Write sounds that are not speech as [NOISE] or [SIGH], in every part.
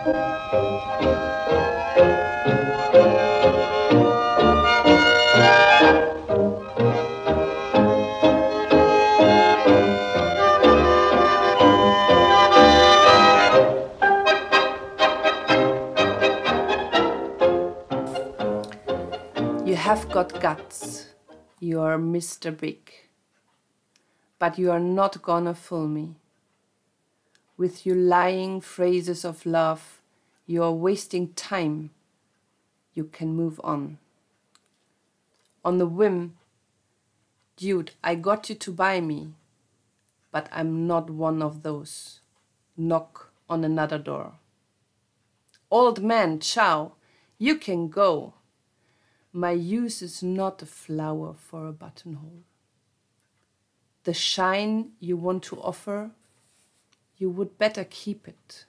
You have got guts. You're Mr. Big. But you are not gonna fool me. With your lying phrases of love, you are wasting time. You can move on. On the whim, dude, I got you to buy me, but I'm not one of those. Knock on another door. Old man, ciao, you can go. My use is not a flower for a buttonhole. The shine you want to offer, you would better keep it.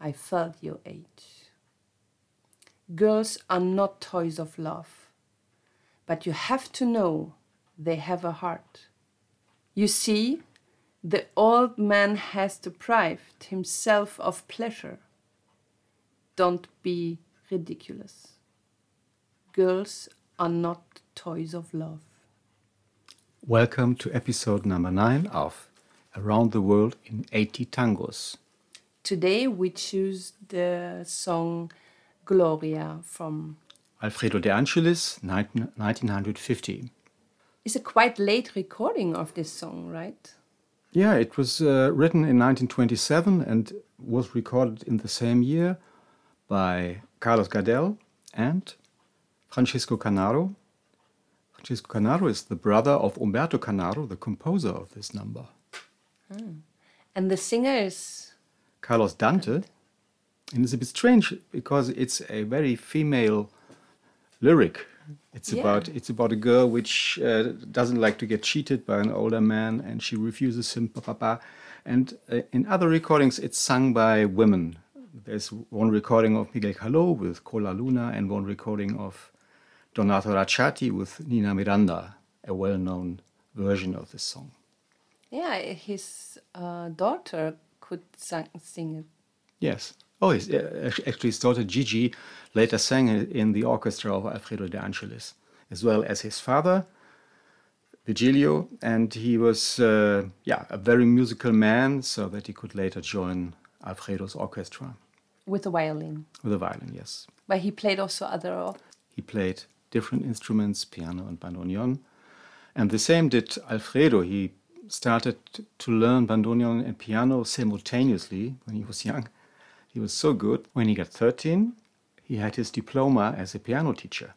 I felt your age. Girls are not toys of love, but you have to know they have a heart. You see, the old man has deprived himself of pleasure. Don't be ridiculous. Girls are not toys of love. Welcome to episode number 9 of Around the World in 80 Tangos. Today we choose the song Gloria from. Alfredo De Angelis, 19, 1950. It's a quite late recording of this song, right? Yeah, it was uh, written in 1927 and was recorded in the same year by Carlos Gardel and Francisco Canaro. Francisco Canaro is the brother of Humberto Canaro, the composer of this number. And the singer is. Carlos Dante. And it's a bit strange because it's a very female lyric. It's Yeah. about it's about a girl which uh, doesn't like to get cheated by an older man, and she refuses him. Pa, pa, pa. And uh, in other recordings, it's sung by women. There's one recording of Miguel Caló with Chola Luna, and one recording of Donato Racciatti with Nina Miranda, a well-known version of this song. Yeah, his uh, daughter could sang, sing it. Yes. Oh, his, uh, actually, his daughter Gigi later sang it in the orchestra of Alfredo de Angelis, as well as his father, Virgilio. And he was, uh, yeah, a very musical man, so that he could later join Alfredo's orchestra With a violin. with a violin, yes. But he played also other. He played different instruments, piano and bandoneon. And the same did Alfredo. He started to learn bandoneon and piano simultaneously when he was young. He was so good. When he got 13, he had his diploma as a piano teacher.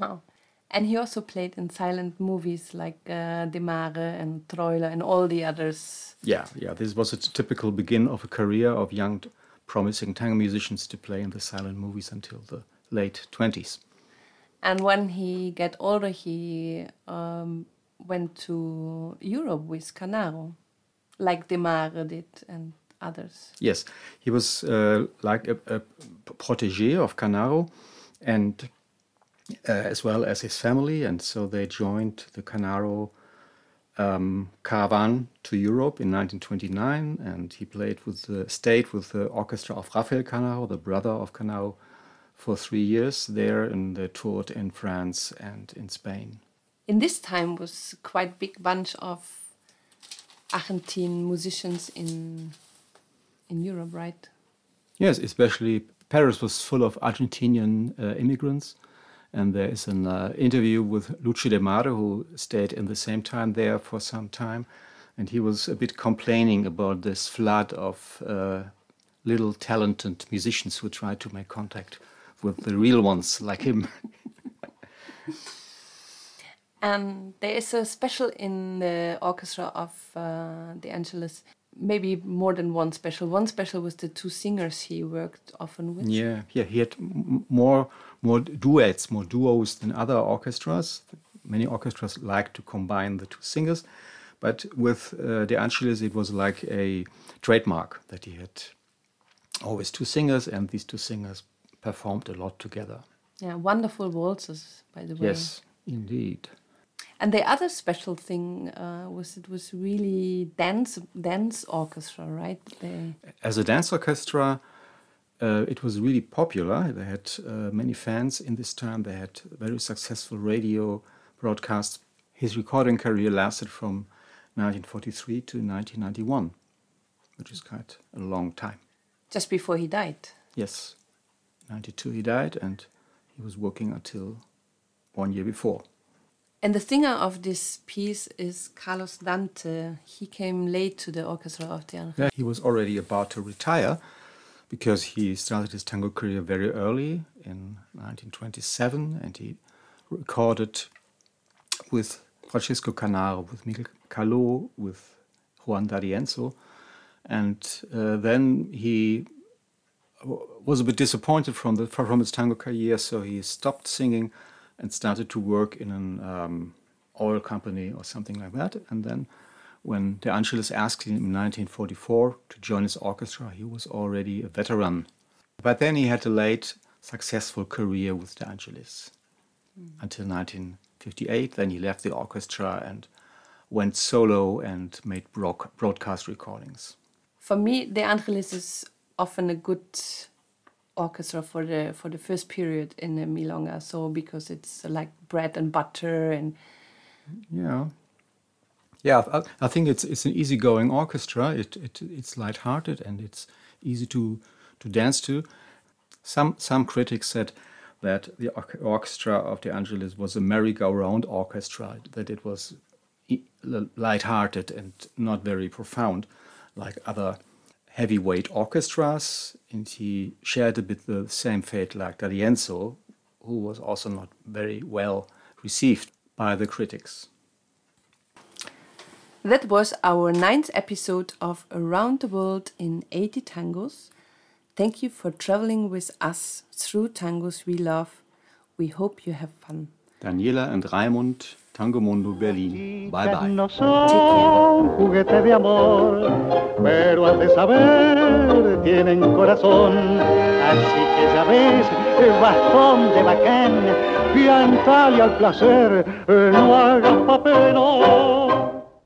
Wow. And he also played in silent movies like uh, De Mare and Troilo and all the others. Yeah, yeah, this was a typical begin of a career of young, promising tango musicians to play in the silent movies until the late 20s. And when he got older, he um, went to Europe with Canaro, like De Mare did and others. Yes, he was uh, like a, a protege of Canaro, and uh, as well as his family, and so they joined the Canaro um, caravan to Europe in 1929, and he played with the state with the orchestra of Rafael Canaro, the brother of Canaro, for three years there, and they toured in France and in Spain. In this time was quite big bunch of Argentine musicians in in Europe, right? Yes, especially Paris was full of Argentinian uh, immigrants. And there is an uh, interview with Lucio De Mare, who stayed in the same time there for some time. And he was a bit complaining about this flood of uh, little talented musicians who tried to make contact with the real ones like him. [LAUGHS] And there is a special in the orchestra of uh, De Angelis. Maybe more than one special. One special was the two singers he worked often with. Yeah, yeah, he had m- more more duets, more duos than other orchestras. Many orchestras like to combine the two singers, but with uh, De Angelis, it was like a trademark that he had always two singers, and these two singers performed a lot together. Yeah, wonderful waltzes, by the way. Yes, indeed. And the other special thing uh, was it was really dance dance orchestra, right? They, As a dance orchestra, uh, it was really popular. They had uh, many fans in this time. They had very successful radio broadcasts. His recording career lasted from 1943 to 1991, which is quite a long time. Just before he died. Yes, 92 he died, and he was working until one year before. And the singer of this piece is Carlos Dante. He came late to the orchestra of the. Yeah, he was already about to retire because he started his tango career very early in 1927 and he recorded with Francisco Canaro, with Miguel Caló, with Juan D'Arienzo. And uh, then he was a bit disappointed from, the, from his tango career, so he stopped singing and started to work in an um, oil company or something like that. And then when De Angelis asked him in 1944 to join his orchestra, he was already a veteran. But then he had a late, successful career with De Angelis mm. until 1958. Then he left the orchestra and went solo and made broadcast recordings. For me, De Angelis is often a good orchestra for the for the first period in the milonga. So because it's uh, like bread and butter and yeah. Yeah i, I think it's it's an easygoing orchestra. It, it it's light-hearted and it's easy to to dance to. Some some critics said that the orchestra of De Angelis was a merry-go-round orchestra that it was light-hearted and not very profound like other heavyweight orchestras, and he shared a bit the same fate like D'Arienzo, who was also not very well received by the critics. That was our ninth episode of Around the World in 80 Tangos. Thank you for traveling with us through tangos we love. We hope you have fun. Daniela and Raimund Tango Mundo Berlin. Bye bye. No son juguete de amor, pero al de saber tienen corazón. Así que ya ves, bastón de bacán, piantale al placer, no hagas papel.